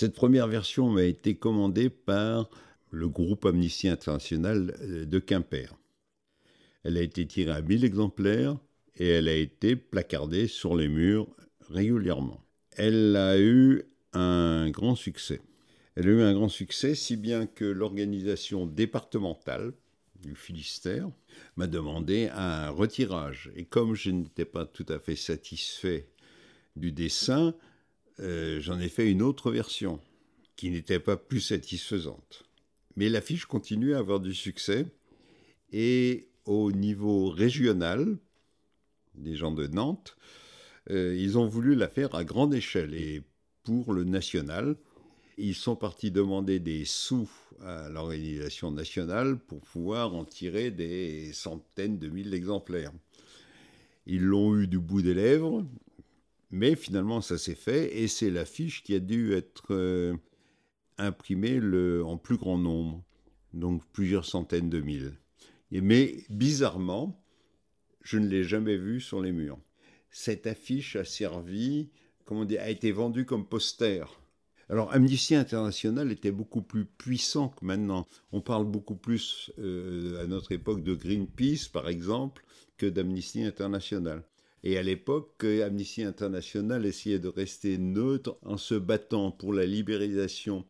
Cette première version m'a été commandée par le groupe Amnesty International euh, de Quimper. Elle a été tirée à 1000 exemplaires et elle a été placardée sur les murs régulièrement. Elle a eu un grand succès. Elle a eu un grand succès, si bien que l'organisation départementale du Finistère m'a demandé un retirage. Et comme je n'étais pas tout à fait satisfait du dessin, euh, j'en ai fait une autre version qui n'était pas plus satisfaisante. Mais l'affiche continue à avoir du succès. Et au niveau régional, des gens de Nantes, euh, ils ont voulu la faire à grande échelle. Et pour le national, ils sont partis demander des sous à l'organisation nationale pour pouvoir en tirer des centaines de milliers d'exemplaires. Ils l'ont eu du bout des lèvres, mais finalement ça s'est fait et c'est l'affiche qui a dû être euh, imprimée en plus grand nombre, donc plusieurs centaines de mille. mais bizarrement, je ne l'ai jamais vue sur les murs. Cette affiche a servi, comment dire, a été vendue comme poster alors Amnesty International était beaucoup plus puissant que maintenant. On parle beaucoup plus euh, à notre époque de Greenpeace, par exemple, que d'Amnesty International. Et à l'époque, Amnesty International essayait de rester neutre en se battant pour la libéralisation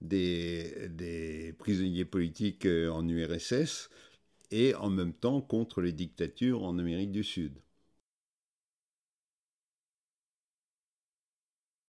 des, des prisonniers politiques euh, en URSS et en même temps contre les dictatures en Amérique du Sud.